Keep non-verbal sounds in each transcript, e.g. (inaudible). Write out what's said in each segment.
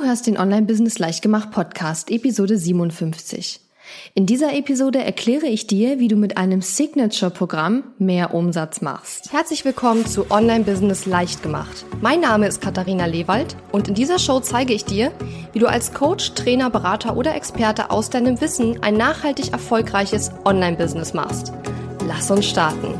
Du hörst den Online-Business Leichtgemacht Podcast, Episode 57. In dieser Episode erkläre ich dir, wie du mit einem Signature-Programm mehr Umsatz machst. Herzlich willkommen zu Online-Business Leichtgemacht. Mein Name ist Katharina Lewald und in dieser Show zeige ich dir, wie du als Coach, Trainer, Berater oder Experte aus deinem Wissen ein nachhaltig erfolgreiches Online-Business machst. Lass uns starten.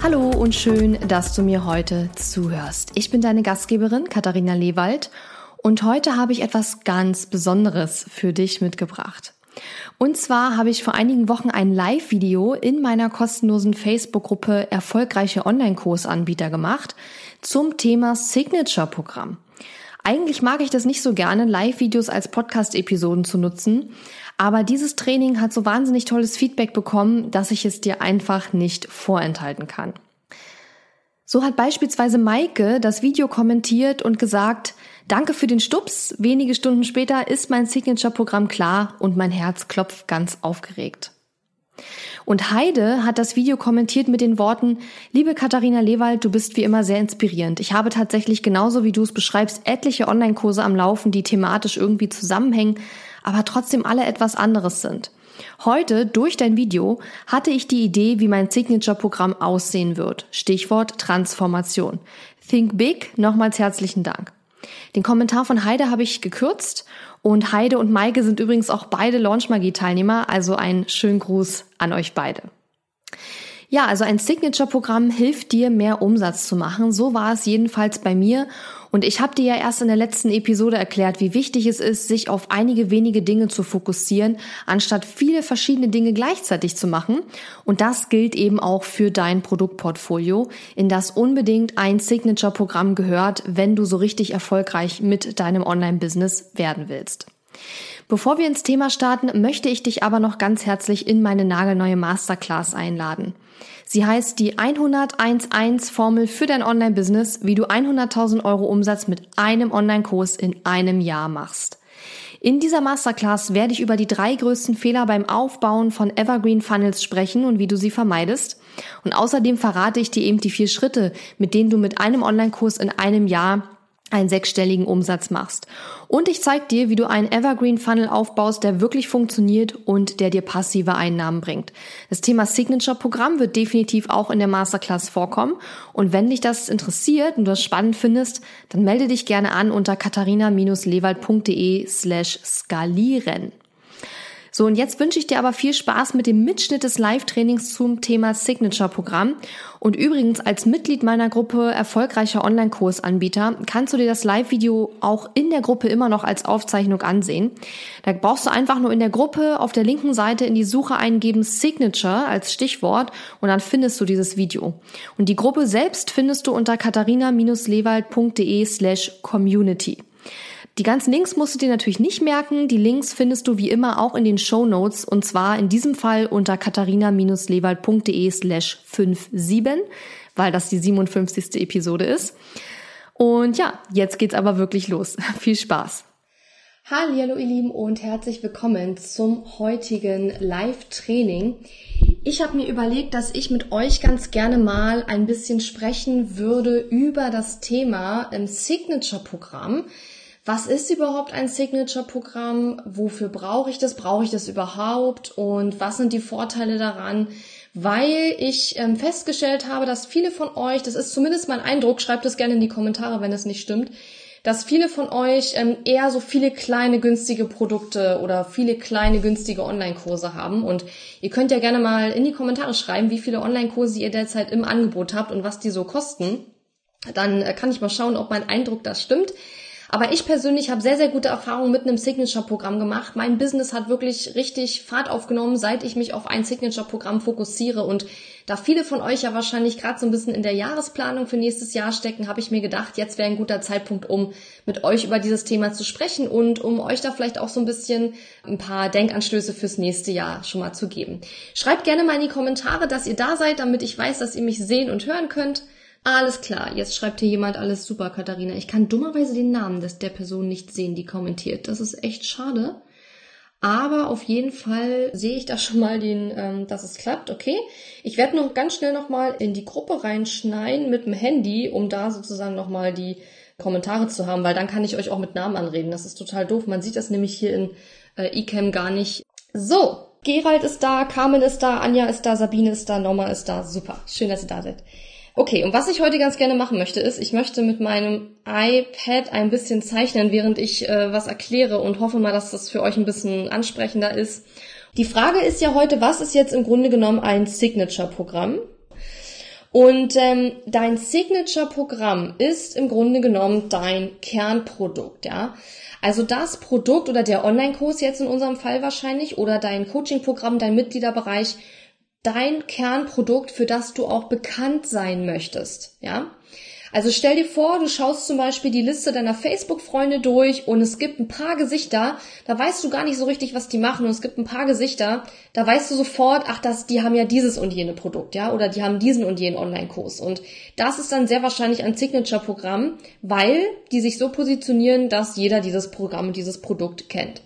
Hallo und schön, dass du mir heute zuhörst. Ich bin deine Gastgeberin Katharina Lewald und heute habe ich etwas ganz Besonderes für dich mitgebracht. Und zwar habe ich vor einigen Wochen ein Live-Video in meiner kostenlosen Facebook-Gruppe Erfolgreiche Online-Kursanbieter gemacht zum Thema Signature-Programm. Eigentlich mag ich das nicht so gerne, Live-Videos als Podcast-Episoden zu nutzen, aber dieses Training hat so wahnsinnig tolles Feedback bekommen, dass ich es dir einfach nicht vorenthalten kann. So hat beispielsweise Maike das Video kommentiert und gesagt, danke für den Stups. Wenige Stunden später ist mein Signature-Programm klar und mein Herz klopft ganz aufgeregt. Und Heide hat das Video kommentiert mit den Worten, liebe Katharina Lewald, du bist wie immer sehr inspirierend. Ich habe tatsächlich genauso wie du es beschreibst etliche Online-Kurse am Laufen, die thematisch irgendwie zusammenhängen, aber trotzdem alle etwas anderes sind. Heute, durch dein Video, hatte ich die Idee, wie mein Signature-Programm aussehen wird. Stichwort Transformation. Think Big, nochmals herzlichen Dank. Den Kommentar von Heide habe ich gekürzt und Heide und Maike sind übrigens auch beide Launchmagie-Teilnehmer, also ein schönen Gruß an euch beide. Ja, also ein Signature-Programm hilft dir, mehr Umsatz zu machen. So war es jedenfalls bei mir. Und ich habe dir ja erst in der letzten Episode erklärt, wie wichtig es ist, sich auf einige wenige Dinge zu fokussieren, anstatt viele verschiedene Dinge gleichzeitig zu machen. Und das gilt eben auch für dein Produktportfolio, in das unbedingt ein Signature-Programm gehört, wenn du so richtig erfolgreich mit deinem Online-Business werden willst. Bevor wir ins Thema starten, möchte ich dich aber noch ganz herzlich in meine nagelneue Masterclass einladen. Sie heißt die 101.1 Formel für dein Online-Business, wie du 100.000 Euro Umsatz mit einem Online-Kurs in einem Jahr machst. In dieser Masterclass werde ich über die drei größten Fehler beim Aufbauen von Evergreen Funnels sprechen und wie du sie vermeidest. Und außerdem verrate ich dir eben die vier Schritte, mit denen du mit einem Online-Kurs in einem Jahr einen sechsstelligen Umsatz machst. Und ich zeige dir, wie du einen Evergreen Funnel aufbaust, der wirklich funktioniert und der dir passive Einnahmen bringt. Das Thema Signature Programm wird definitiv auch in der Masterclass vorkommen. Und wenn dich das interessiert und du das spannend findest, dann melde dich gerne an unter katharina-lewald.de slash skalieren. So, und jetzt wünsche ich dir aber viel Spaß mit dem Mitschnitt des Live-Trainings zum Thema Signature-Programm. Und übrigens, als Mitglied meiner Gruppe erfolgreicher Online-Kursanbieter kannst du dir das Live-Video auch in der Gruppe immer noch als Aufzeichnung ansehen. Da brauchst du einfach nur in der Gruppe auf der linken Seite in die Suche eingeben Signature als Stichwort und dann findest du dieses Video. Und die Gruppe selbst findest du unter katharina-lewald.de slash community. Die ganzen Links musst du dir natürlich nicht merken. Die Links findest du wie immer auch in den Show Notes und zwar in diesem Fall unter katharina-lewald.de slash 57, weil das die 57. Episode ist. Und ja, jetzt geht's aber wirklich los. (laughs) Viel Spaß. Hallo ihr Lieben und herzlich willkommen zum heutigen Live-Training. Ich habe mir überlegt, dass ich mit euch ganz gerne mal ein bisschen sprechen würde über das Thema im Signature-Programm was ist überhaupt ein Signature-Programm? Wofür brauche ich das? Brauche ich das überhaupt? Und was sind die Vorteile daran? Weil ich ähm, festgestellt habe, dass viele von euch, das ist zumindest mein Eindruck, schreibt es gerne in die Kommentare, wenn es nicht stimmt, dass viele von euch ähm, eher so viele kleine günstige Produkte oder viele kleine günstige Online-Kurse haben. Und ihr könnt ja gerne mal in die Kommentare schreiben, wie viele Online-Kurse ihr derzeit im Angebot habt und was die so kosten. Dann äh, kann ich mal schauen, ob mein Eindruck das stimmt. Aber ich persönlich habe sehr, sehr gute Erfahrungen mit einem Signature-Programm gemacht. Mein Business hat wirklich richtig Fahrt aufgenommen, seit ich mich auf ein Signature-Programm fokussiere. Und da viele von euch ja wahrscheinlich gerade so ein bisschen in der Jahresplanung für nächstes Jahr stecken, habe ich mir gedacht, jetzt wäre ein guter Zeitpunkt, um mit euch über dieses Thema zu sprechen und um euch da vielleicht auch so ein bisschen ein paar Denkanstöße fürs nächste Jahr schon mal zu geben. Schreibt gerne mal in die Kommentare, dass ihr da seid, damit ich weiß, dass ihr mich sehen und hören könnt. Alles klar, jetzt schreibt hier jemand alles super, Katharina. Ich kann dummerweise den Namen des, der Person nicht sehen, die kommentiert. Das ist echt schade. Aber auf jeden Fall sehe ich da schon mal den, ähm, dass es klappt. Okay. Ich werde noch ganz schnell nochmal in die Gruppe reinschneiden mit dem Handy, um da sozusagen nochmal die Kommentare zu haben, weil dann kann ich euch auch mit Namen anreden. Das ist total doof. Man sieht das nämlich hier in äh, eCam gar nicht. So, Gerald ist da, Carmen ist da, Anja ist da, Sabine ist da, Norma ist da. Super. Schön, dass ihr da seid. Okay, und was ich heute ganz gerne machen möchte, ist, ich möchte mit meinem iPad ein bisschen zeichnen, während ich äh, was erkläre und hoffe mal, dass das für euch ein bisschen ansprechender ist. Die Frage ist ja heute, was ist jetzt im Grunde genommen ein Signature-Programm? Und ähm, dein Signature-Programm ist im Grunde genommen dein Kernprodukt, ja. Also das Produkt oder der Online-Kurs jetzt in unserem Fall wahrscheinlich oder dein Coaching-Programm, dein Mitgliederbereich, dein Kernprodukt, für das du auch bekannt sein möchtest, ja? Also stell dir vor, du schaust zum Beispiel die Liste deiner Facebook-Freunde durch und es gibt ein paar Gesichter, da weißt du gar nicht so richtig, was die machen und es gibt ein paar Gesichter, da weißt du sofort, ach, das, die haben ja dieses und jene Produkt, ja, oder die haben diesen und jenen Online-Kurs und das ist dann sehr wahrscheinlich ein Signature-Programm, weil die sich so positionieren, dass jeder dieses Programm und dieses Produkt kennt.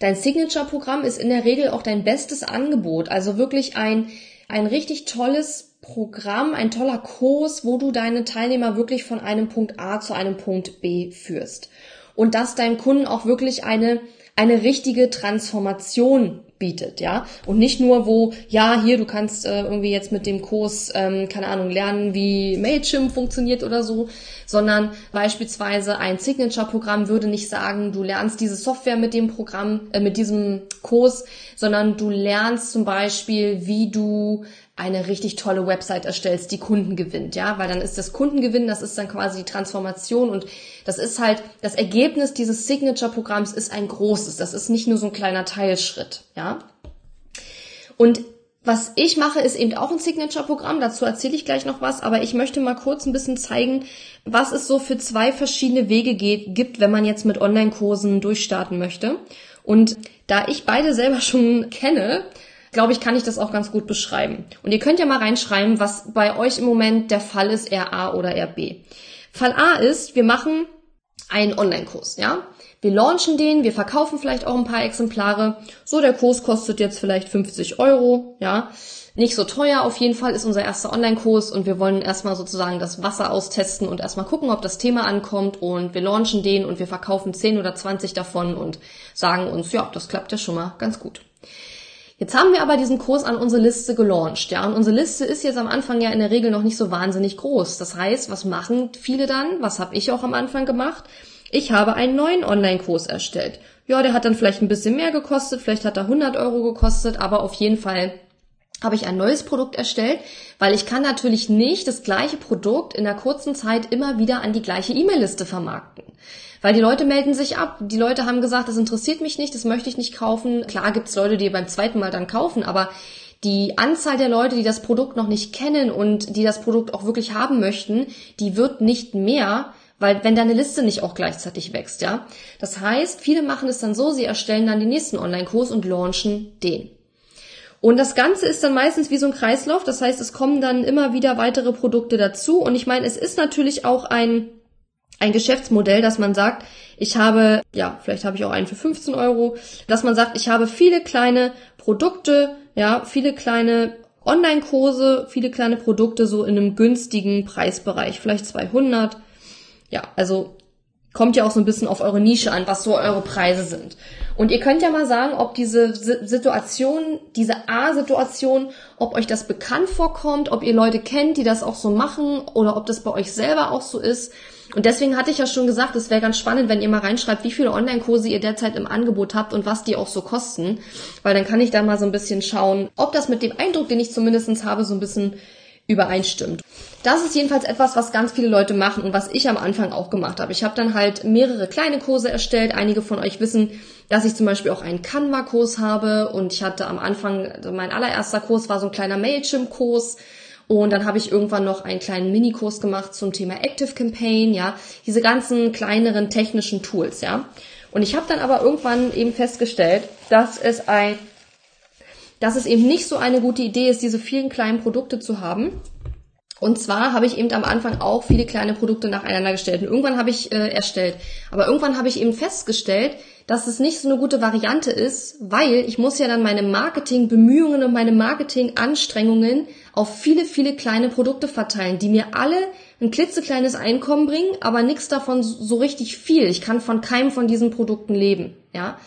Dein Signature-Programm ist in der Regel auch dein bestes Angebot, also wirklich ein, ein richtig tolles Programm, ein toller Kurs, wo du deine Teilnehmer wirklich von einem Punkt A zu einem Punkt B führst. Und dass deinem Kunden auch wirklich eine, eine richtige Transformation bietet, ja. Und nicht nur, wo, ja, hier, du kannst äh, irgendwie jetzt mit dem Kurs, ähm, keine Ahnung, lernen, wie Mailchimp funktioniert oder so, sondern beispielsweise ein Signature-Programm würde nicht sagen, du lernst diese Software mit dem Programm, äh, mit diesem Kurs, sondern du lernst zum Beispiel, wie du eine richtig tolle Website erstellst, die Kunden gewinnt, ja, weil dann ist das Kundengewinn, das ist dann quasi die Transformation und das ist halt, das Ergebnis dieses Signature-Programms ist ein großes, das ist nicht nur so ein kleiner Teilschritt, ja. Und was ich mache, ist eben auch ein Signature-Programm, dazu erzähle ich gleich noch was, aber ich möchte mal kurz ein bisschen zeigen, was es so für zwei verschiedene Wege geht, gibt, wenn man jetzt mit Online-Kursen durchstarten möchte. Und da ich beide selber schon kenne, glaube ich, kann ich das auch ganz gut beschreiben. Und ihr könnt ja mal reinschreiben, was bei euch im Moment der Fall ist, eher A oder eher B. Fall A ist, wir machen einen Online-Kurs, ja. Wir launchen den, wir verkaufen vielleicht auch ein paar Exemplare. So, der Kurs kostet jetzt vielleicht 50 Euro, ja. Nicht so teuer, auf jeden Fall ist unser erster Online-Kurs und wir wollen erstmal sozusagen das Wasser austesten und erstmal gucken, ob das Thema ankommt und wir launchen den und wir verkaufen 10 oder 20 davon und sagen uns, ja, das klappt ja schon mal ganz gut. Jetzt haben wir aber diesen Kurs an unsere Liste gelauncht, ja, und unsere Liste ist jetzt am Anfang ja in der Regel noch nicht so wahnsinnig groß. Das heißt, was machen viele dann? Was habe ich auch am Anfang gemacht? Ich habe einen neuen Online-Kurs erstellt. Ja, der hat dann vielleicht ein bisschen mehr gekostet, vielleicht hat er 100 Euro gekostet, aber auf jeden Fall habe ich ein neues Produkt erstellt, weil ich kann natürlich nicht das gleiche Produkt in einer kurzen Zeit immer wieder an die gleiche E-Mail-Liste vermarkten. Weil die Leute melden sich ab. Die Leute haben gesagt, das interessiert mich nicht, das möchte ich nicht kaufen. Klar gibt es Leute, die beim zweiten Mal dann kaufen, aber die Anzahl der Leute, die das Produkt noch nicht kennen und die das Produkt auch wirklich haben möchten, die wird nicht mehr, weil wenn deine Liste nicht auch gleichzeitig wächst, ja. Das heißt, viele machen es dann so, sie erstellen dann den nächsten Online-Kurs und launchen den. Und das Ganze ist dann meistens wie so ein Kreislauf, das heißt, es kommen dann immer wieder weitere Produkte dazu und ich meine, es ist natürlich auch ein ein Geschäftsmodell, dass man sagt, ich habe, ja, vielleicht habe ich auch einen für 15 Euro, dass man sagt, ich habe viele kleine Produkte, ja, viele kleine Online-Kurse, viele kleine Produkte so in einem günstigen Preisbereich, vielleicht 200. Ja, also kommt ja auch so ein bisschen auf eure Nische an, was so eure Preise sind. Und ihr könnt ja mal sagen, ob diese Situation, diese A-Situation, ob euch das bekannt vorkommt, ob ihr Leute kennt, die das auch so machen oder ob das bei euch selber auch so ist. Und deswegen hatte ich ja schon gesagt, es wäre ganz spannend, wenn ihr mal reinschreibt, wie viele Online-Kurse ihr derzeit im Angebot habt und was die auch so kosten. Weil dann kann ich da mal so ein bisschen schauen, ob das mit dem Eindruck, den ich zumindestens habe, so ein bisschen übereinstimmt. Das ist jedenfalls etwas, was ganz viele Leute machen und was ich am Anfang auch gemacht habe. Ich habe dann halt mehrere kleine Kurse erstellt. Einige von euch wissen, dass ich zum Beispiel auch einen Canva-Kurs habe und ich hatte am Anfang, also mein allererster Kurs war so ein kleiner Mailchimp-Kurs und dann habe ich irgendwann noch einen kleinen Minikurs gemacht zum Thema Active Campaign, ja, diese ganzen kleineren technischen Tools, ja. Und ich habe dann aber irgendwann eben festgestellt, dass es ein dass es eben nicht so eine gute Idee ist, diese vielen kleinen Produkte zu haben. Und zwar habe ich eben am Anfang auch viele kleine Produkte nacheinander gestellt. Und irgendwann habe ich äh, erstellt. Aber irgendwann habe ich eben festgestellt, dass es nicht so eine gute Variante ist, weil ich muss ja dann meine Marketingbemühungen und meine Marketinganstrengungen auf viele, viele kleine Produkte verteilen, die mir alle ein klitzekleines Einkommen bringen, aber nichts davon so richtig viel. Ich kann von keinem von diesen Produkten leben, ja.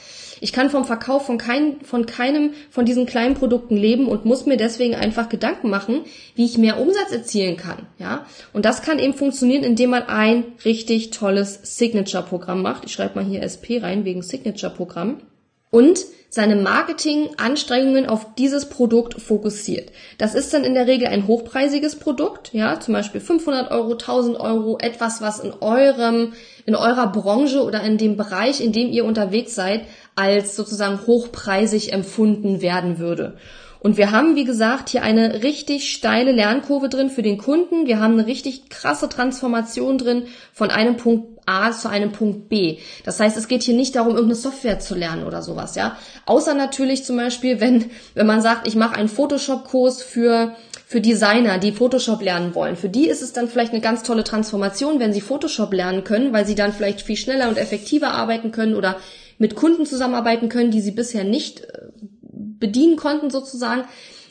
Ich kann vom Verkauf von, kein, von keinem von diesen kleinen Produkten leben und muss mir deswegen einfach Gedanken machen, wie ich mehr Umsatz erzielen kann. Ja? Und das kann eben funktionieren, indem man ein richtig tolles Signature-Programm macht. Ich schreibe mal hier SP rein wegen Signature-Programm. Und seine Marketinganstrengungen auf dieses Produkt fokussiert. Das ist dann in der Regel ein hochpreisiges Produkt, ja, zum Beispiel 500 Euro, 1000 Euro, etwas, was in eurem, in eurer Branche oder in dem Bereich, in dem ihr unterwegs seid, als sozusagen hochpreisig empfunden werden würde. Und wir haben, wie gesagt, hier eine richtig steile Lernkurve drin für den Kunden. Wir haben eine richtig krasse Transformation drin von einem Punkt A zu einem Punkt B. Das heißt, es geht hier nicht darum, irgendeine Software zu lernen oder sowas, ja. Außer natürlich zum Beispiel, wenn, wenn man sagt, ich mache einen Photoshop-Kurs für für Designer, die Photoshop lernen wollen. Für die ist es dann vielleicht eine ganz tolle Transformation, wenn sie Photoshop lernen können, weil sie dann vielleicht viel schneller und effektiver arbeiten können oder mit Kunden zusammenarbeiten können, die sie bisher nicht äh, bedienen konnten sozusagen.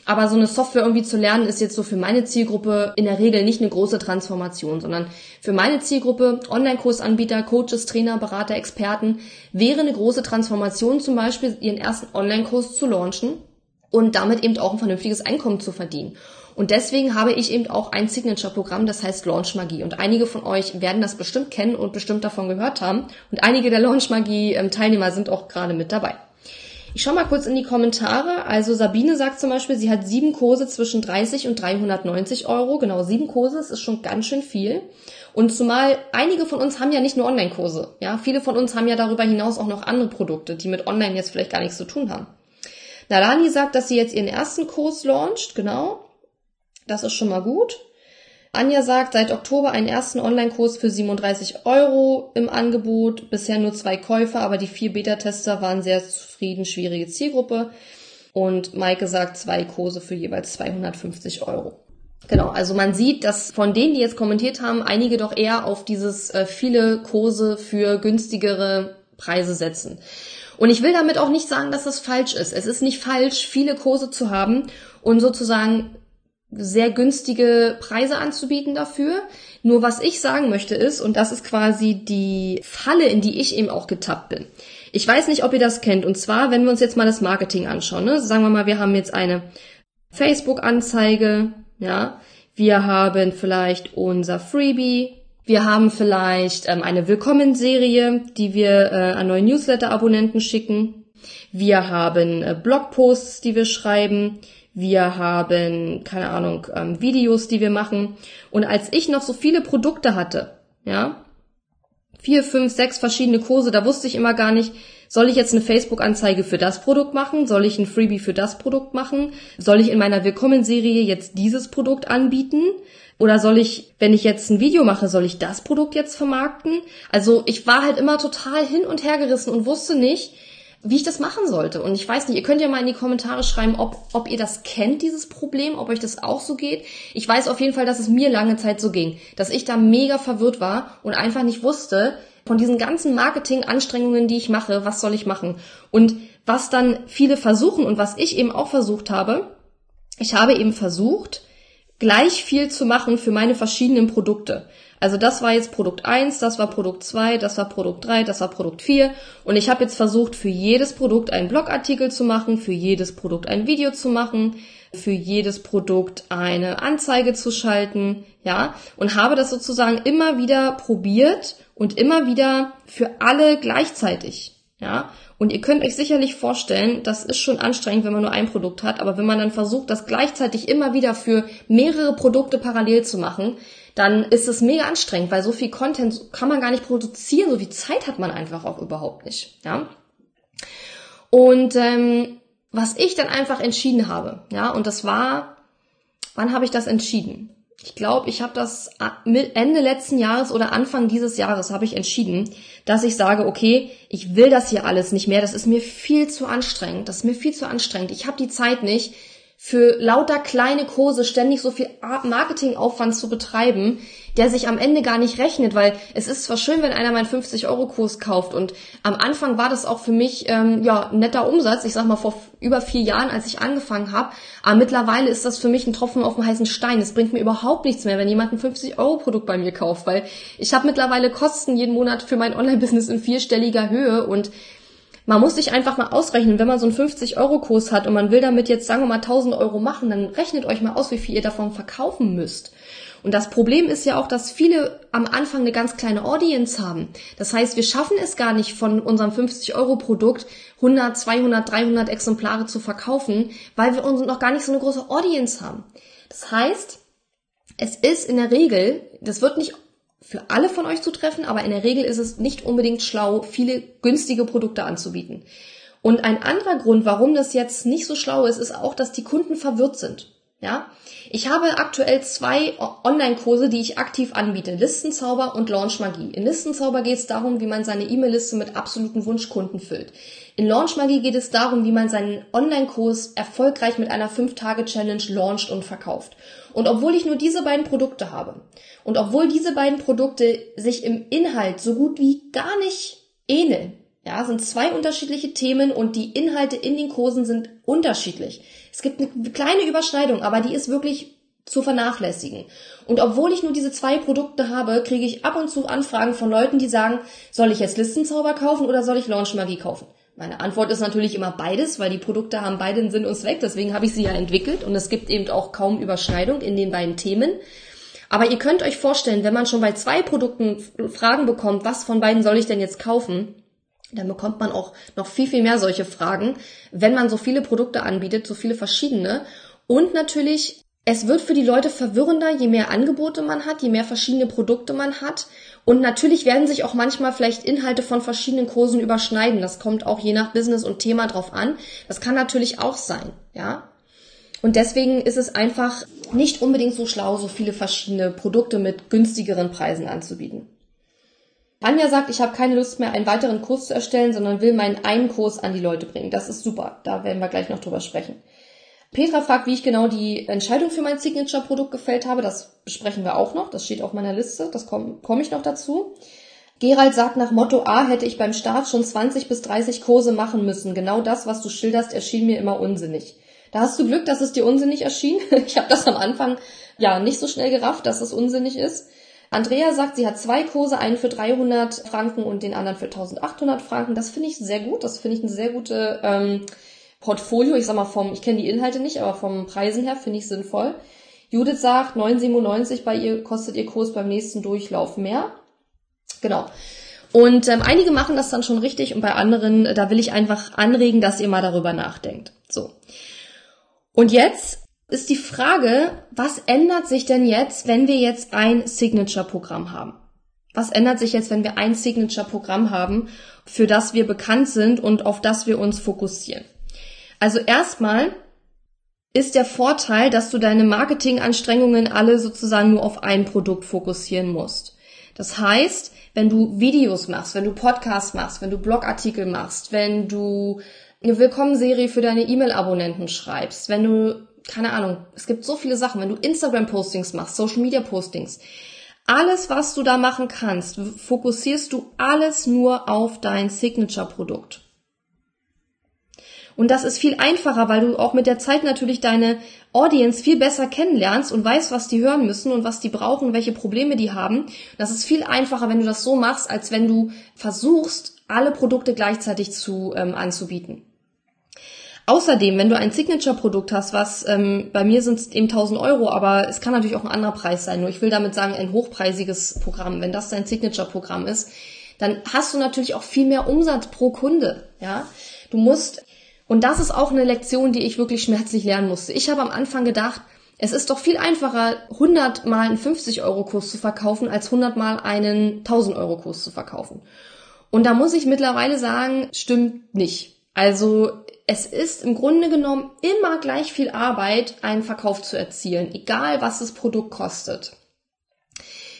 Aber so eine Software irgendwie zu lernen, ist jetzt so für meine Zielgruppe in der Regel nicht eine große Transformation, sondern für meine Zielgruppe, Online-Kursanbieter, Coaches, Trainer, Berater, Experten, wäre eine große Transformation zum Beispiel, ihren ersten Online-Kurs zu launchen und damit eben auch ein vernünftiges Einkommen zu verdienen. Und deswegen habe ich eben auch ein Signature-Programm, das heißt Launch Magie. Und einige von euch werden das bestimmt kennen und bestimmt davon gehört haben. Und einige der Launch Magie-Teilnehmer ähm, sind auch gerade mit dabei. Ich schau mal kurz in die Kommentare. Also Sabine sagt zum Beispiel, sie hat sieben Kurse zwischen 30 und 390 Euro. Genau, sieben Kurse, das ist schon ganz schön viel. Und zumal einige von uns haben ja nicht nur Online-Kurse. Ja, viele von uns haben ja darüber hinaus auch noch andere Produkte, die mit Online jetzt vielleicht gar nichts zu tun haben. Nalani sagt, dass sie jetzt ihren ersten Kurs launcht. Genau. Das ist schon mal gut. Anja sagt, seit Oktober einen ersten Online-Kurs für 37 Euro im Angebot. Bisher nur zwei Käufer, aber die vier Beta-Tester waren sehr zufrieden. Schwierige Zielgruppe. Und Maike sagt, zwei Kurse für jeweils 250 Euro. Genau, also man sieht, dass von denen, die jetzt kommentiert haben, einige doch eher auf dieses äh, viele Kurse für günstigere Preise setzen. Und ich will damit auch nicht sagen, dass das falsch ist. Es ist nicht falsch, viele Kurse zu haben und sozusagen sehr günstige Preise anzubieten dafür. Nur was ich sagen möchte ist, und das ist quasi die Falle, in die ich eben auch getappt bin. Ich weiß nicht, ob ihr das kennt. Und zwar, wenn wir uns jetzt mal das Marketing anschauen. Ne? Sagen wir mal, wir haben jetzt eine Facebook-Anzeige, ja. Wir haben vielleicht unser Freebie. Wir haben vielleicht ähm, eine Willkommenserie, die wir äh, an neue Newsletter-Abonnenten schicken. Wir haben äh, Blogposts, die wir schreiben. Wir haben, keine Ahnung, ähm, Videos, die wir machen. Und als ich noch so viele Produkte hatte, ja, vier, fünf, sechs verschiedene Kurse, da wusste ich immer gar nicht, soll ich jetzt eine Facebook-Anzeige für das Produkt machen? Soll ich ein Freebie für das Produkt machen? Soll ich in meiner Willkommen-Serie jetzt dieses Produkt anbieten? Oder soll ich, wenn ich jetzt ein Video mache, soll ich das Produkt jetzt vermarkten? Also ich war halt immer total hin und her gerissen und wusste nicht, wie ich das machen sollte. Und ich weiß nicht, ihr könnt ja mal in die Kommentare schreiben, ob, ob ihr das kennt, dieses Problem, ob euch das auch so geht. Ich weiß auf jeden Fall, dass es mir lange Zeit so ging, dass ich da mega verwirrt war und einfach nicht wusste, von diesen ganzen Marketing-Anstrengungen, die ich mache, was soll ich machen? Und was dann viele versuchen und was ich eben auch versucht habe, ich habe eben versucht, gleich viel zu machen für meine verschiedenen Produkte. Also das war jetzt Produkt 1, das war Produkt 2, das war Produkt 3, das war Produkt 4 und ich habe jetzt versucht, für jedes Produkt einen Blogartikel zu machen, für jedes Produkt ein Video zu machen, für jedes Produkt eine Anzeige zu schalten, ja, und habe das sozusagen immer wieder probiert und immer wieder für alle gleichzeitig, ja. Und ihr könnt euch sicherlich vorstellen, das ist schon anstrengend, wenn man nur ein Produkt hat, aber wenn man dann versucht, das gleichzeitig immer wieder für mehrere Produkte parallel zu machen, dann ist es mega anstrengend, weil so viel Content kann man gar nicht produzieren, so viel Zeit hat man einfach auch überhaupt nicht. Ja. Und ähm, was ich dann einfach entschieden habe, ja, und das war, wann habe ich das entschieden? Ich glaube, ich habe das Ende letzten Jahres oder Anfang dieses Jahres habe ich entschieden, dass ich sage, okay, ich will das hier alles nicht mehr. Das ist mir viel zu anstrengend. Das ist mir viel zu anstrengend. Ich habe die Zeit nicht, für lauter kleine Kurse ständig so viel Marketingaufwand zu betreiben, der sich am Ende gar nicht rechnet, weil es ist zwar schön, wenn einer meinen 50-Euro-Kurs kauft und am Anfang war das auch für mich ähm, ja netter Umsatz, ich sag mal vor über vier Jahren, als ich angefangen habe, aber mittlerweile ist das für mich ein Tropfen auf dem heißen Stein. Es bringt mir überhaupt nichts mehr, wenn jemand ein 50-Euro-Produkt bei mir kauft, weil ich habe mittlerweile Kosten jeden Monat für mein Online-Business in vierstelliger Höhe und man muss sich einfach mal ausrechnen, wenn man so einen 50-Euro-Kurs hat und man will damit jetzt, sagen wir mal, 1000 Euro machen, dann rechnet euch mal aus, wie viel ihr davon verkaufen müsst. Und das Problem ist ja auch, dass viele am Anfang eine ganz kleine Audience haben. Das heißt, wir schaffen es gar nicht von unserem 50-Euro-Produkt 100, 200, 300 Exemplare zu verkaufen, weil wir uns noch gar nicht so eine große Audience haben. Das heißt, es ist in der Regel, das wird nicht für alle von euch zu treffen, aber in der Regel ist es nicht unbedingt schlau, viele günstige Produkte anzubieten. Und ein anderer Grund, warum das jetzt nicht so schlau ist, ist auch, dass die Kunden verwirrt sind. Ja, ich habe aktuell zwei Online-Kurse, die ich aktiv anbiete: Listenzauber und Launchmagie. In Listenzauber geht es darum, wie man seine E-Mail-Liste mit absoluten Wunschkunden füllt. In Launchmagie geht es darum, wie man seinen Online-Kurs erfolgreich mit einer 5-Tage-Challenge launcht und verkauft. Und obwohl ich nur diese beiden Produkte habe und obwohl diese beiden Produkte sich im Inhalt so gut wie gar nicht ähneln, ja, sind zwei unterschiedliche Themen und die Inhalte in den Kursen sind unterschiedlich. Es gibt eine kleine Überschneidung, aber die ist wirklich zu vernachlässigen. Und obwohl ich nur diese zwei Produkte habe, kriege ich ab und zu Anfragen von Leuten, die sagen, soll ich jetzt Listenzauber kaufen oder soll ich Launchmagie kaufen? Meine Antwort ist natürlich immer beides, weil die Produkte haben beide einen Sinn und Zweck, deswegen habe ich sie ja entwickelt und es gibt eben auch kaum Überschneidung in den beiden Themen. Aber ihr könnt euch vorstellen, wenn man schon bei zwei Produkten Fragen bekommt, was von beiden soll ich denn jetzt kaufen, dann bekommt man auch noch viel, viel mehr solche Fragen, wenn man so viele Produkte anbietet, so viele verschiedene. Und natürlich, es wird für die Leute verwirrender, je mehr Angebote man hat, je mehr verschiedene Produkte man hat. Und natürlich werden sich auch manchmal vielleicht Inhalte von verschiedenen Kursen überschneiden. Das kommt auch je nach Business und Thema drauf an. Das kann natürlich auch sein, ja. Und deswegen ist es einfach nicht unbedingt so schlau, so viele verschiedene Produkte mit günstigeren Preisen anzubieten. Anja sagt, ich habe keine Lust mehr, einen weiteren Kurs zu erstellen, sondern will meinen einen Kurs an die Leute bringen. Das ist super. Da werden wir gleich noch drüber sprechen. Petra fragt, wie ich genau die Entscheidung für mein Signature-Produkt gefällt habe. Das besprechen wir auch noch. Das steht auf meiner Liste. Das komme komm ich noch dazu. Gerald sagt, nach Motto A hätte ich beim Start schon 20 bis 30 Kurse machen müssen. Genau das, was du schilderst, erschien mir immer unsinnig. Da hast du Glück, dass es dir unsinnig erschien. (laughs) Ich habe das am Anfang ja nicht so schnell gerafft, dass es unsinnig ist. Andrea sagt, sie hat zwei Kurse, einen für 300 Franken und den anderen für 1800 Franken. Das finde ich sehr gut. Das finde ich eine sehr gute ähm, Portfolio, ich sag mal vom, ich kenne die Inhalte nicht, aber vom Preisen her finde ich sinnvoll. Judith sagt, 9,97 bei ihr kostet ihr Kurs beim nächsten Durchlauf mehr. Genau. Und ähm, einige machen das dann schon richtig und bei anderen, da will ich einfach anregen, dass ihr mal darüber nachdenkt. So. Und jetzt ist die Frage, was ändert sich denn jetzt, wenn wir jetzt ein Signature-Programm haben? Was ändert sich jetzt, wenn wir ein Signature-Programm haben, für das wir bekannt sind und auf das wir uns fokussieren? Also erstmal ist der Vorteil, dass du deine Marketinganstrengungen alle sozusagen nur auf ein Produkt fokussieren musst. Das heißt, wenn du Videos machst, wenn du Podcasts machst, wenn du Blogartikel machst, wenn du eine Willkommenserie für deine E-Mail-Abonnenten schreibst, wenn du, keine Ahnung, es gibt so viele Sachen, wenn du Instagram-Postings machst, Social-Media-Postings, alles, was du da machen kannst, fokussierst du alles nur auf dein Signature-Produkt. Und das ist viel einfacher, weil du auch mit der Zeit natürlich deine Audience viel besser kennenlernst und weißt, was die hören müssen und was die brauchen, welche Probleme die haben. Das ist viel einfacher, wenn du das so machst, als wenn du versuchst, alle Produkte gleichzeitig zu ähm, anzubieten. Außerdem, wenn du ein Signature-Produkt hast, was ähm, bei mir sind es eben 1000 Euro, aber es kann natürlich auch ein anderer Preis sein. Nur ich will damit sagen, ein hochpreisiges Programm. Wenn das dein Signature-Programm ist, dann hast du natürlich auch viel mehr Umsatz pro Kunde. Ja, du musst und das ist auch eine Lektion, die ich wirklich schmerzlich lernen musste. Ich habe am Anfang gedacht, es ist doch viel einfacher, 100 mal einen 50-Euro-Kurs zu verkaufen, als 100 mal einen 1000-Euro-Kurs zu verkaufen. Und da muss ich mittlerweile sagen, stimmt nicht. Also es ist im Grunde genommen immer gleich viel Arbeit, einen Verkauf zu erzielen, egal was das Produkt kostet.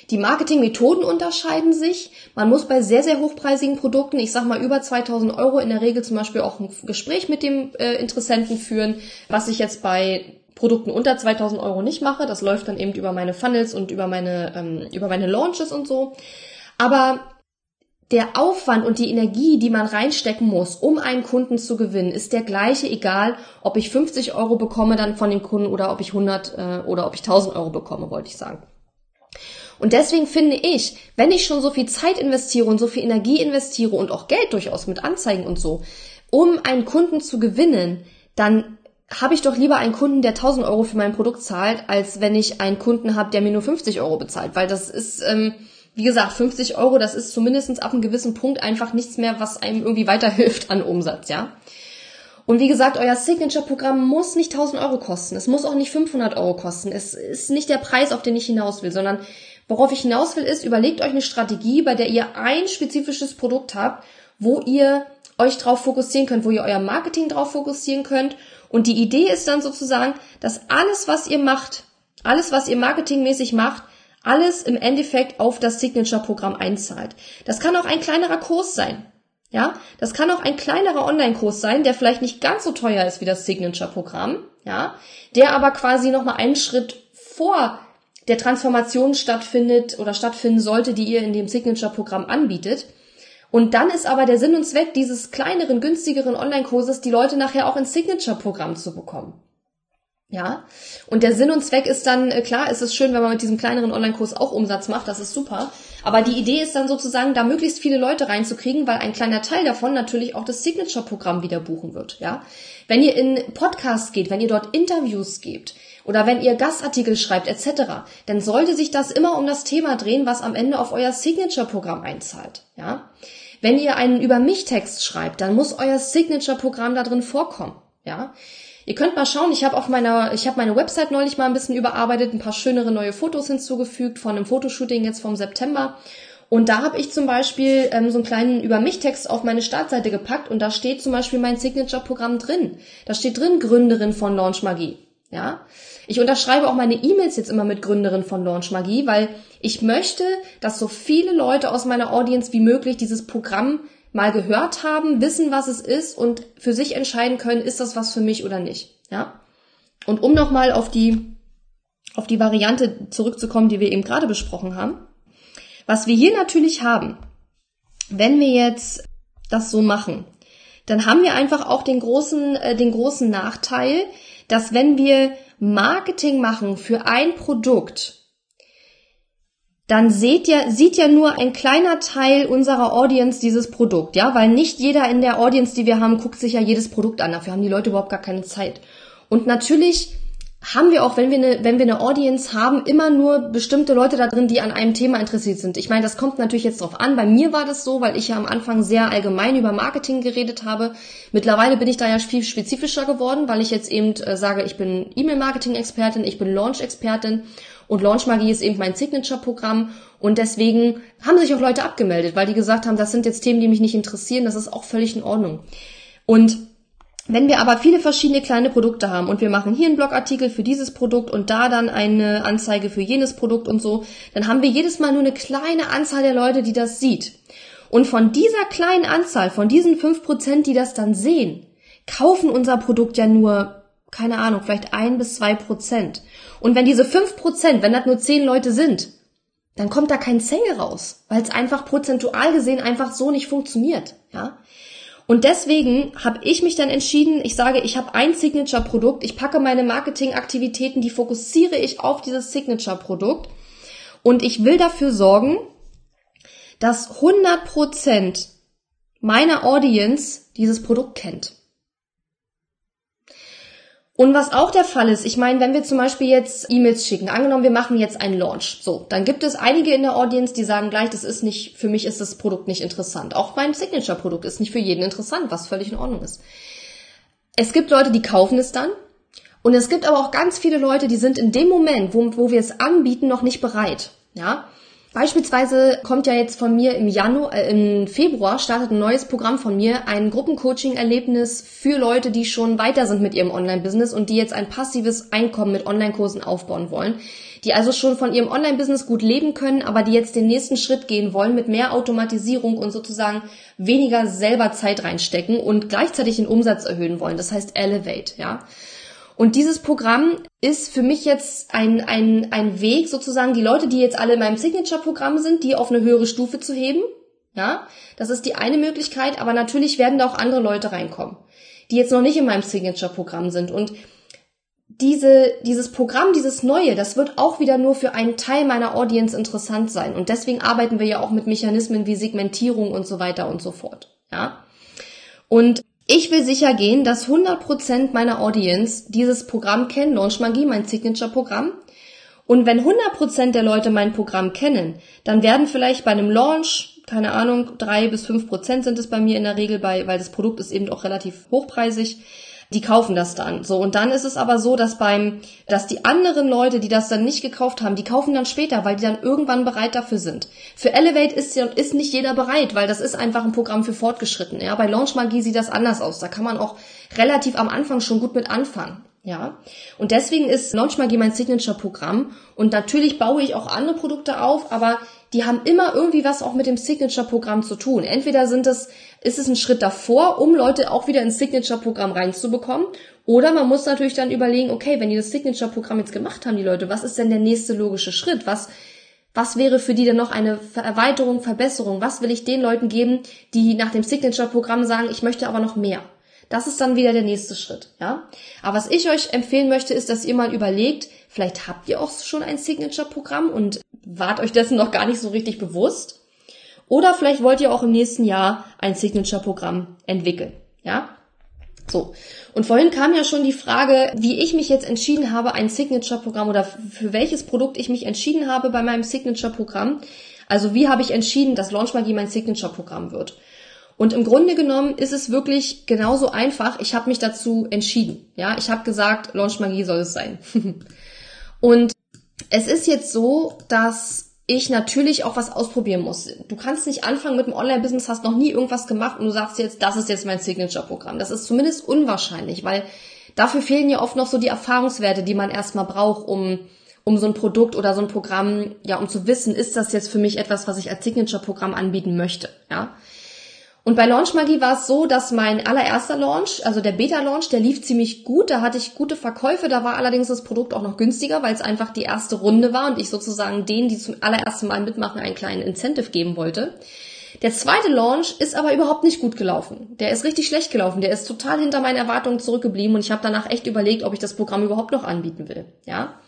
Die Marketingmethoden unterscheiden sich. Man muss bei sehr, sehr hochpreisigen Produkten, ich sag mal über 2000 Euro, in der Regel zum Beispiel auch ein Gespräch mit dem äh, Interessenten führen, was ich jetzt bei Produkten unter 2000 Euro nicht mache. Das läuft dann eben über meine Funnels und über meine, ähm, über meine Launches und so. Aber der Aufwand und die Energie, die man reinstecken muss, um einen Kunden zu gewinnen, ist der gleiche, egal ob ich 50 Euro bekomme dann von dem Kunden oder ob ich 100 äh, oder ob ich 1000 Euro bekomme, wollte ich sagen. Und deswegen finde ich, wenn ich schon so viel Zeit investiere und so viel Energie investiere und auch Geld durchaus mit Anzeigen und so, um einen Kunden zu gewinnen, dann habe ich doch lieber einen Kunden, der 1000 Euro für mein Produkt zahlt, als wenn ich einen Kunden habe, der mir nur 50 Euro bezahlt, weil das ist, ähm, wie gesagt, 50 Euro, das ist zumindestens ab einem gewissen Punkt einfach nichts mehr, was einem irgendwie weiterhilft an Umsatz, ja. Und wie gesagt, euer Signature-Programm muss nicht 1000 Euro kosten. Es muss auch nicht 500 Euro kosten. Es ist nicht der Preis, auf den ich hinaus will, sondern worauf ich hinaus will, ist, überlegt euch eine Strategie, bei der ihr ein spezifisches Produkt habt, wo ihr euch drauf fokussieren könnt, wo ihr euer Marketing drauf fokussieren könnt. Und die Idee ist dann sozusagen, dass alles, was ihr macht, alles, was ihr marketingmäßig macht, alles im Endeffekt auf das Signature-Programm einzahlt. Das kann auch ein kleinerer Kurs sein. Ja, das kann auch ein kleinerer Online-Kurs sein, der vielleicht nicht ganz so teuer ist wie das Signature-Programm, ja, der aber quasi nochmal einen Schritt vor der Transformation stattfindet oder stattfinden sollte, die ihr in dem Signature-Programm anbietet. Und dann ist aber der Sinn und Zweck dieses kleineren, günstigeren Online-Kurses, die Leute nachher auch ins Signature-Programm zu bekommen. Ja, und der Sinn und Zweck ist dann, äh, klar, ist es schön, wenn man mit diesem kleineren Online-Kurs auch Umsatz macht, das ist super. Aber die Idee ist dann sozusagen, da möglichst viele Leute reinzukriegen, weil ein kleiner Teil davon natürlich auch das Signature-Programm wieder buchen wird, ja. Wenn ihr in Podcasts geht, wenn ihr dort Interviews gebt oder wenn ihr Gastartikel schreibt etc., dann sollte sich das immer um das Thema drehen, was am Ende auf euer Signature-Programm einzahlt, ja. Wenn ihr einen Über mich Text schreibt, dann muss euer Signature-Programm da drin vorkommen, ja. Ihr könnt mal schauen, ich habe auf meiner, ich habe meine Website neulich mal ein bisschen überarbeitet, ein paar schönere neue Fotos hinzugefügt von einem Fotoshooting jetzt vom September. Und da habe ich zum Beispiel ähm, so einen kleinen Über mich Text auf meine Startseite gepackt und da steht zum Beispiel mein Signature-Programm drin. Da steht drin Gründerin von Launch Magie. Ja, ich unterschreibe auch meine E-Mails jetzt immer mit Gründerin von Launch Magie, weil ich möchte, dass so viele Leute aus meiner Audience wie möglich dieses Programm mal gehört haben, wissen, was es ist und für sich entscheiden können, ist das was für mich oder nicht. Ja. Und um nochmal auf die, auf die Variante zurückzukommen, die wir eben gerade besprochen haben. Was wir hier natürlich haben, wenn wir jetzt das so machen, dann haben wir einfach auch den großen, äh, den großen Nachteil, dass wenn wir Marketing machen für ein Produkt, dann seht ja, sieht ja nur ein kleiner Teil unserer Audience dieses Produkt, ja, weil nicht jeder in der Audience, die wir haben, guckt sich ja jedes Produkt an. Dafür haben die Leute überhaupt gar keine Zeit. Und natürlich haben wir auch, wenn wir eine, wenn wir eine Audience haben, immer nur bestimmte Leute da drin, die an einem Thema interessiert sind. Ich meine, das kommt natürlich jetzt drauf an. Bei mir war das so, weil ich ja am Anfang sehr allgemein über Marketing geredet habe. Mittlerweile bin ich da ja viel spezifischer geworden, weil ich jetzt eben äh, sage, ich bin E-Mail-Marketing-Expertin, ich bin Launch-Expertin und Launch Magie ist eben mein Signature-Programm. Und deswegen haben sich auch Leute abgemeldet, weil die gesagt haben, das sind jetzt Themen, die mich nicht interessieren. Das ist auch völlig in Ordnung. Und wenn wir aber viele verschiedene kleine Produkte haben und wir machen hier einen Blogartikel für dieses Produkt und da dann eine Anzeige für jenes Produkt und so, dann haben wir jedes Mal nur eine kleine Anzahl der Leute, die das sieht. Und von dieser kleinen Anzahl, von diesen fünf Prozent, die das dann sehen, kaufen unser Produkt ja nur, keine Ahnung, vielleicht ein bis zwei Prozent. Und wenn diese fünf Prozent, wenn das nur zehn Leute sind, dann kommt da kein Sale raus, weil es einfach prozentual gesehen einfach so nicht funktioniert, ja. Und deswegen habe ich mich dann entschieden, ich sage, ich habe ein Signature-Produkt, ich packe meine Marketingaktivitäten, die fokussiere ich auf dieses Signature-Produkt und ich will dafür sorgen, dass 100% meiner Audience dieses Produkt kennt. Und was auch der Fall ist, ich meine, wenn wir zum Beispiel jetzt E-Mails schicken, angenommen, wir machen jetzt einen Launch, so, dann gibt es einige in der Audience, die sagen gleich, das ist nicht, für mich ist das Produkt nicht interessant. Auch mein Signature-Produkt ist nicht für jeden interessant, was völlig in Ordnung ist. Es gibt Leute, die kaufen es dann. Und es gibt aber auch ganz viele Leute, die sind in dem Moment, wo, wo wir es anbieten, noch nicht bereit. Ja, Beispielsweise kommt ja jetzt von mir im Januar, äh, im Februar startet ein neues Programm von mir, ein Gruppencoaching-Erlebnis für Leute, die schon weiter sind mit ihrem Online-Business und die jetzt ein passives Einkommen mit Online-Kursen aufbauen wollen, die also schon von ihrem Online-Business gut leben können, aber die jetzt den nächsten Schritt gehen wollen mit mehr Automatisierung und sozusagen weniger selber Zeit reinstecken und gleichzeitig den Umsatz erhöhen wollen. Das heißt Elevate, ja. Und dieses Programm ist für mich jetzt ein, ein, ein Weg, sozusagen die Leute, die jetzt alle in meinem Signature-Programm sind, die auf eine höhere Stufe zu heben. Ja, das ist die eine Möglichkeit, aber natürlich werden da auch andere Leute reinkommen, die jetzt noch nicht in meinem Signature-Programm sind. Und diese, dieses Programm, dieses Neue, das wird auch wieder nur für einen Teil meiner Audience interessant sein. Und deswegen arbeiten wir ja auch mit Mechanismen wie Segmentierung und so weiter und so fort. Ja. Und ich will sicher gehen, dass 100% meiner Audience dieses Programm kennen, Launch Magie, mein Signature-Programm. Und wenn 100% der Leute mein Programm kennen, dann werden vielleicht bei einem Launch, keine Ahnung, drei bis fünf Prozent sind es bei mir in der Regel bei, weil das Produkt ist eben auch relativ hochpreisig, die kaufen das dann. So, und dann ist es aber so, dass beim, dass die anderen Leute, die das dann nicht gekauft haben, die kaufen dann später, weil die dann irgendwann bereit dafür sind. Für Elevate ist, ja, ist nicht jeder bereit, weil das ist einfach ein Programm für Fortgeschrittene. Ja, bei Launch Magie sieht das anders aus. Da kann man auch relativ am Anfang schon gut mit anfangen. Ja, und deswegen ist Launch Magie mein Signature-Programm. Und natürlich baue ich auch andere Produkte auf, aber die haben immer irgendwie was auch mit dem Signature-Programm zu tun. Entweder sind es, ist es ein Schritt davor, um Leute auch wieder ins Signature-Programm reinzubekommen. Oder man muss natürlich dann überlegen, okay, wenn die das Signature-Programm jetzt gemacht haben, die Leute, was ist denn der nächste logische Schritt? Was, was wäre für die denn noch eine Erweiterung, Verbesserung? Was will ich den Leuten geben, die nach dem Signature-Programm sagen, ich möchte aber noch mehr? Das ist dann wieder der nächste Schritt, ja. Aber was ich euch empfehlen möchte, ist, dass ihr mal überlegt, vielleicht habt ihr auch schon ein Signature-Programm und wart euch dessen noch gar nicht so richtig bewusst. Oder vielleicht wollt ihr auch im nächsten Jahr ein Signature-Programm entwickeln. Ja? So. Und vorhin kam ja schon die Frage, wie ich mich jetzt entschieden habe, ein Signature-Programm oder für welches Produkt ich mich entschieden habe bei meinem Signature-Programm. Also wie habe ich entschieden, dass Launch Magie mein Signature-Programm wird? Und im Grunde genommen ist es wirklich genauso einfach. Ich habe mich dazu entschieden. Ja, ich habe gesagt, Launch Magie soll es sein. (laughs) Und es ist jetzt so, dass ich natürlich auch was ausprobieren muss. Du kannst nicht anfangen mit einem Online-Business, hast noch nie irgendwas gemacht und du sagst jetzt, das ist jetzt mein Signature-Programm. Das ist zumindest unwahrscheinlich, weil dafür fehlen ja oft noch so die Erfahrungswerte, die man erstmal braucht, um, um so ein Produkt oder so ein Programm, ja, um zu wissen, ist das jetzt für mich etwas, was ich als Signature-Programm anbieten möchte, ja. Und bei Launch Magie war es so, dass mein allererster Launch, also der Beta-Launch, der lief ziemlich gut. Da hatte ich gute Verkäufe. Da war allerdings das Produkt auch noch günstiger, weil es einfach die erste Runde war und ich sozusagen denen, die zum allerersten Mal mitmachen, einen kleinen Incentive geben wollte. Der zweite Launch ist aber überhaupt nicht gut gelaufen. Der ist richtig schlecht gelaufen. Der ist total hinter meinen Erwartungen zurückgeblieben und ich habe danach echt überlegt, ob ich das Programm überhaupt noch anbieten will. Ja.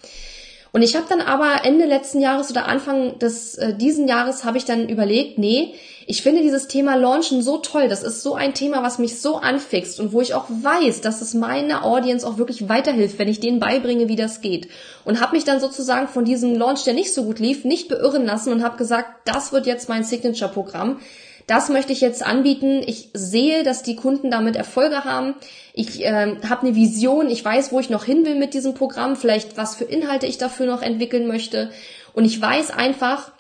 Und ich habe dann aber Ende letzten Jahres oder Anfang des äh, diesen Jahres habe ich dann überlegt, nee, ich finde dieses Thema Launchen so toll. Das ist so ein Thema, was mich so anfixt und wo ich auch weiß, dass es meiner Audience auch wirklich weiterhilft, wenn ich denen beibringe, wie das geht. Und habe mich dann sozusagen von diesem Launch, der nicht so gut lief, nicht beirren lassen und habe gesagt, das wird jetzt mein Signature-Programm. Das möchte ich jetzt anbieten. Ich sehe, dass die Kunden damit Erfolge haben. Ich äh, habe eine Vision. Ich weiß, wo ich noch hin will mit diesem Programm. Vielleicht, was für Inhalte ich dafür noch entwickeln möchte. Und ich weiß einfach,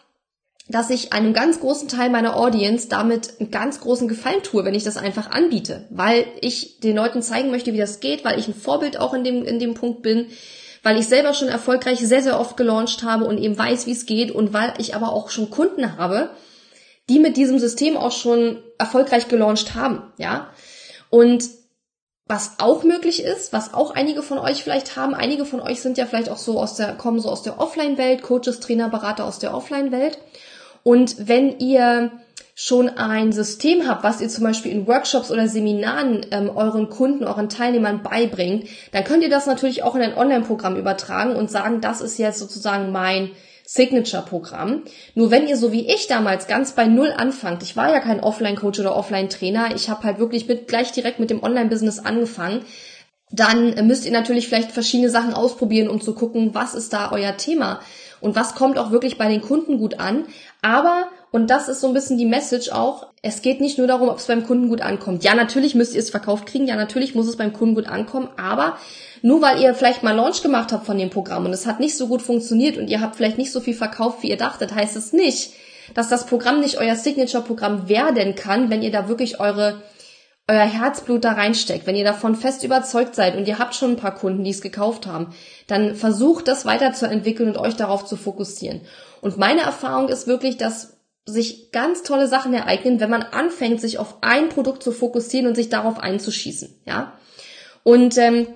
dass ich einem ganz großen Teil meiner Audience damit einen ganz großen Gefallen tue, wenn ich das einfach anbiete, weil ich den Leuten zeigen möchte, wie das geht, weil ich ein Vorbild auch in dem, in dem Punkt bin, weil ich selber schon erfolgreich sehr, sehr oft gelauncht habe und eben weiß, wie es geht und weil ich aber auch schon Kunden habe, die mit diesem System auch schon erfolgreich gelauncht haben, ja. Und was auch möglich ist, was auch einige von euch vielleicht haben, einige von euch sind ja vielleicht auch so aus der, kommen so aus der Offline-Welt, Coaches, Trainer, Berater aus der Offline-Welt. Und wenn ihr schon ein System habt, was ihr zum Beispiel in Workshops oder Seminaren ähm, euren Kunden, euren Teilnehmern beibringt, dann könnt ihr das natürlich auch in ein Online-Programm übertragen und sagen, das ist jetzt sozusagen mein Signature-Programm. Nur wenn ihr so wie ich damals ganz bei Null anfangt, ich war ja kein Offline-Coach oder Offline-Trainer, ich habe halt wirklich mit, gleich direkt mit dem Online-Business angefangen, dann müsst ihr natürlich vielleicht verschiedene Sachen ausprobieren, um zu gucken, was ist da euer Thema und was kommt auch wirklich bei den Kunden gut an. Aber, und das ist so ein bisschen die Message auch, es geht nicht nur darum, ob es beim Kunden gut ankommt. Ja, natürlich müsst ihr es verkauft kriegen, ja, natürlich muss es beim Kunden gut ankommen, aber nur weil ihr vielleicht mal Launch gemacht habt von dem Programm und es hat nicht so gut funktioniert und ihr habt vielleicht nicht so viel verkauft, wie ihr dachtet, heißt es nicht, dass das Programm nicht euer Signature-Programm werden kann, wenn ihr da wirklich eure euer Herzblut da reinsteckt, wenn ihr davon fest überzeugt seid und ihr habt schon ein paar Kunden, die es gekauft haben, dann versucht das weiterzuentwickeln und euch darauf zu fokussieren. Und meine Erfahrung ist wirklich, dass sich ganz tolle Sachen ereignen, wenn man anfängt, sich auf ein Produkt zu fokussieren und sich darauf einzuschießen, ja. Und ähm,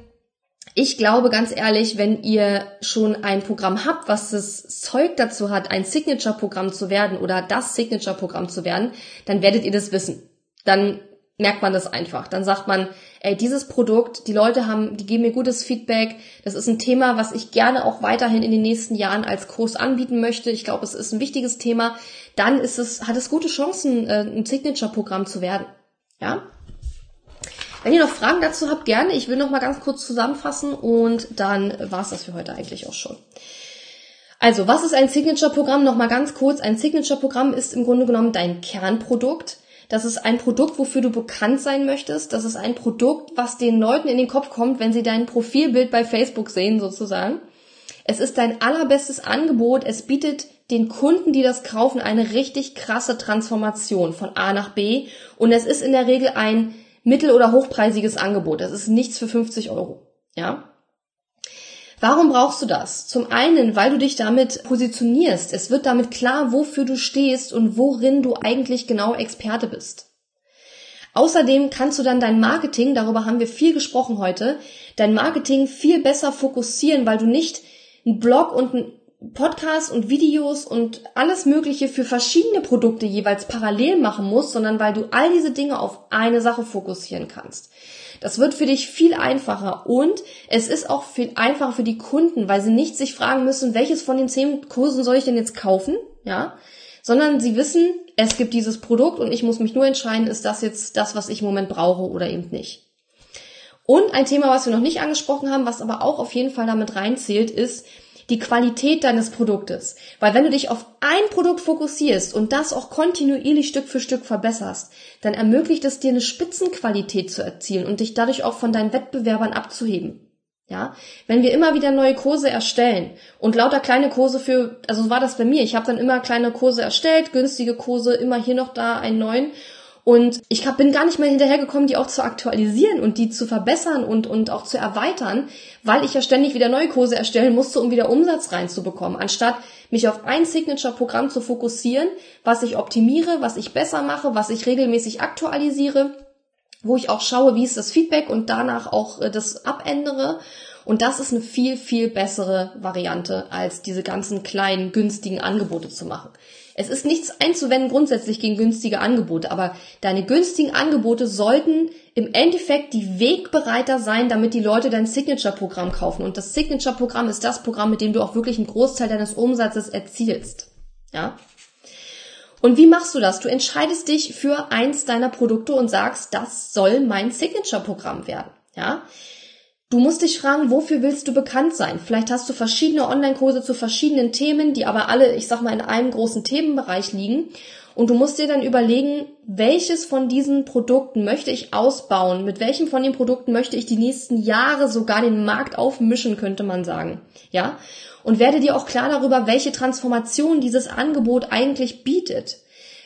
ich glaube ganz ehrlich, wenn ihr schon ein Programm habt, was das Zeug dazu hat, ein Signature-Programm zu werden oder das Signature-Programm zu werden, dann werdet ihr das wissen. Dann merkt man das einfach. Dann sagt man, ey, dieses Produkt, die Leute haben, die geben mir gutes Feedback. Das ist ein Thema, was ich gerne auch weiterhin in den nächsten Jahren als Kurs anbieten möchte. Ich glaube, es ist ein wichtiges Thema. Dann ist es, hat es gute Chancen, äh, ein Signature-Programm zu werden. Ja? Wenn ihr noch Fragen dazu habt, gerne. Ich will noch mal ganz kurz zusammenfassen und dann war's das für heute eigentlich auch schon. Also, was ist ein Signature-Programm? Noch mal ganz kurz. Ein Signature-Programm ist im Grunde genommen dein Kernprodukt. Das ist ein Produkt, wofür du bekannt sein möchtest. Das ist ein Produkt, was den Leuten in den Kopf kommt, wenn sie dein Profilbild bei Facebook sehen, sozusagen. Es ist dein allerbestes Angebot. Es bietet den Kunden, die das kaufen, eine richtig krasse Transformation von A nach B. Und es ist in der Regel ein mittel- oder hochpreisiges Angebot. Das ist nichts für 50 Euro. Ja? Warum brauchst du das? Zum einen, weil du dich damit positionierst. Es wird damit klar, wofür du stehst und worin du eigentlich genau Experte bist. Außerdem kannst du dann dein Marketing, darüber haben wir viel gesprochen heute, dein Marketing viel besser fokussieren, weil du nicht einen Blog und einen Podcast und Videos und alles Mögliche für verschiedene Produkte jeweils parallel machen musst, sondern weil du all diese Dinge auf eine Sache fokussieren kannst. Das wird für dich viel einfacher und es ist auch viel einfacher für die Kunden, weil sie nicht sich fragen müssen, welches von den zehn Kursen soll ich denn jetzt kaufen, ja, sondern sie wissen, es gibt dieses Produkt und ich muss mich nur entscheiden, ist das jetzt das, was ich im Moment brauche oder eben nicht. Und ein Thema, was wir noch nicht angesprochen haben, was aber auch auf jeden Fall damit reinzählt, ist, die Qualität deines Produktes. Weil wenn du dich auf ein Produkt fokussierst und das auch kontinuierlich Stück für Stück verbesserst, dann ermöglicht es dir eine Spitzenqualität zu erzielen und dich dadurch auch von deinen Wettbewerbern abzuheben. Ja, wenn wir immer wieder neue Kurse erstellen und lauter kleine Kurse für, also war das bei mir, ich habe dann immer kleine Kurse erstellt, günstige Kurse, immer hier noch da einen neuen und ich hab, bin gar nicht mehr hinterhergekommen, die auch zu aktualisieren und die zu verbessern und, und auch zu erweitern, weil ich ja ständig wieder neue Kurse erstellen musste, um wieder Umsatz reinzubekommen, anstatt mich auf ein Signature-Programm zu fokussieren, was ich optimiere, was ich besser mache, was ich regelmäßig aktualisiere, wo ich auch schaue, wie ist das Feedback und danach auch äh, das abändere. Und das ist eine viel, viel bessere Variante, als diese ganzen kleinen, günstigen Angebote zu machen. Es ist nichts einzuwenden grundsätzlich gegen günstige Angebote, aber deine günstigen Angebote sollten im Endeffekt die Wegbereiter sein, damit die Leute dein Signature-Programm kaufen. Und das Signature-Programm ist das Programm, mit dem du auch wirklich einen Großteil deines Umsatzes erzielst. Ja? Und wie machst du das? Du entscheidest dich für eins deiner Produkte und sagst, das soll mein Signature-Programm werden. Ja? Du musst dich fragen, wofür willst du bekannt sein? Vielleicht hast du verschiedene Online-Kurse zu verschiedenen Themen, die aber alle, ich sag mal, in einem großen Themenbereich liegen. Und du musst dir dann überlegen, welches von diesen Produkten möchte ich ausbauen? Mit welchem von den Produkten möchte ich die nächsten Jahre sogar den Markt aufmischen, könnte man sagen. Ja? Und werde dir auch klar darüber, welche Transformation dieses Angebot eigentlich bietet.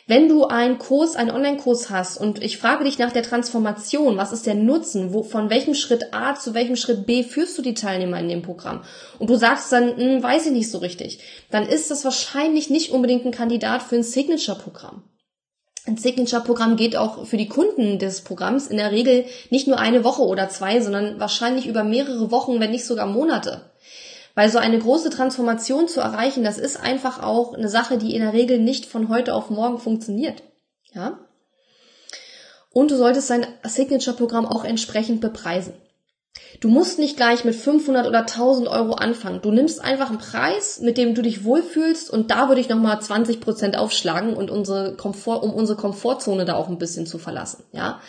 Wenn du einen Kurs, einen Online-Kurs hast und ich frage dich nach der Transformation, was ist der Nutzen, wo, von welchem Schritt A zu welchem Schritt B führst du die Teilnehmer in dem Programm und du sagst dann, hm, weiß ich nicht so richtig, dann ist das wahrscheinlich nicht unbedingt ein Kandidat für ein Signature-Programm. Ein Signature-Programm geht auch für die Kunden des Programms in der Regel nicht nur eine Woche oder zwei, sondern wahrscheinlich über mehrere Wochen, wenn nicht sogar Monate. Weil so eine große Transformation zu erreichen, das ist einfach auch eine Sache, die in der Regel nicht von heute auf morgen funktioniert. Ja? Und du solltest dein Signature-Programm auch entsprechend bepreisen. Du musst nicht gleich mit 500 oder 1000 Euro anfangen. Du nimmst einfach einen Preis, mit dem du dich wohlfühlst und da würde ich nochmal 20 Prozent aufschlagen und unsere Komfort, um unsere Komfortzone da auch ein bisschen zu verlassen, ja.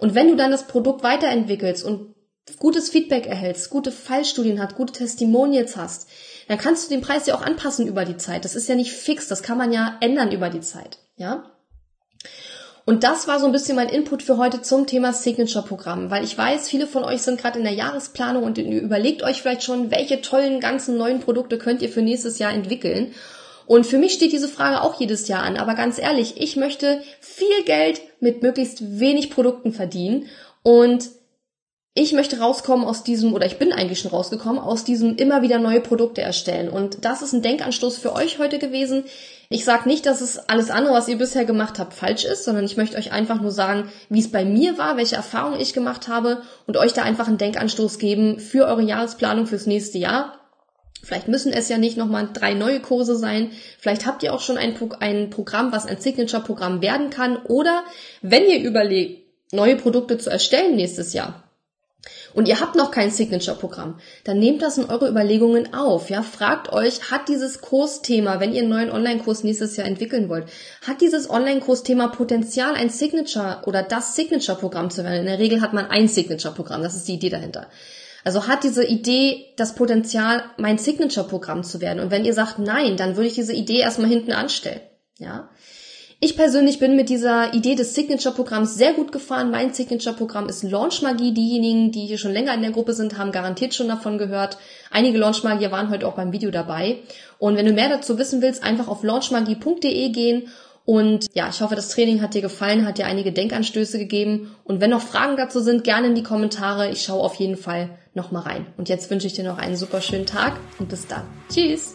Und wenn du dann das Produkt weiterentwickelst und gutes Feedback erhältst, gute Fallstudien hast, gute Testimonials hast, dann kannst du den Preis ja auch anpassen über die Zeit. Das ist ja nicht fix, das kann man ja ändern über die Zeit, ja? Und das war so ein bisschen mein Input für heute zum Thema Signature-Programm, weil ich weiß, viele von euch sind gerade in der Jahresplanung und überlegt euch vielleicht schon, welche tollen ganzen neuen Produkte könnt ihr für nächstes Jahr entwickeln. Und für mich steht diese Frage auch jedes Jahr an. Aber ganz ehrlich, ich möchte viel Geld mit möglichst wenig Produkten verdienen und ich möchte rauskommen aus diesem, oder ich bin eigentlich schon rausgekommen, aus diesem immer wieder neue Produkte erstellen. Und das ist ein Denkanstoß für euch heute gewesen. Ich sage nicht, dass es alles andere, was ihr bisher gemacht habt, falsch ist, sondern ich möchte euch einfach nur sagen, wie es bei mir war, welche Erfahrungen ich gemacht habe und euch da einfach einen Denkanstoß geben für eure Jahresplanung fürs nächste Jahr. Vielleicht müssen es ja nicht nochmal drei neue Kurse sein. Vielleicht habt ihr auch schon ein, ein Programm, was ein Signature-Programm werden kann. Oder wenn ihr überlegt, neue Produkte zu erstellen nächstes Jahr, und ihr habt noch kein Signature-Programm, dann nehmt das in eure Überlegungen auf. Ja, fragt euch, hat dieses Kursthema, wenn ihr einen neuen Online-Kurs nächstes Jahr entwickeln wollt, hat dieses Online-Kursthema Potenzial, ein Signature oder das Signature-Programm zu werden? In der Regel hat man ein Signature-Programm, das ist die Idee dahinter. Also hat diese Idee das Potenzial, mein Signature-Programm zu werden? Und wenn ihr sagt nein, dann würde ich diese Idee erstmal hinten anstellen. Ja. Ich persönlich bin mit dieser Idee des Signature-Programms sehr gut gefahren. Mein Signature-Programm ist Launch Magie. Diejenigen, die hier schon länger in der Gruppe sind, haben garantiert schon davon gehört. Einige Launch Magier waren heute auch beim Video dabei. Und wenn du mehr dazu wissen willst, einfach auf launchmagie.de gehen und ja, ich hoffe, das Training hat dir gefallen, hat dir einige Denkanstöße gegeben. Und wenn noch Fragen dazu sind, gerne in die Kommentare. Ich schaue auf jeden Fall nochmal rein. Und jetzt wünsche ich dir noch einen super schönen Tag und bis dann. Tschüss!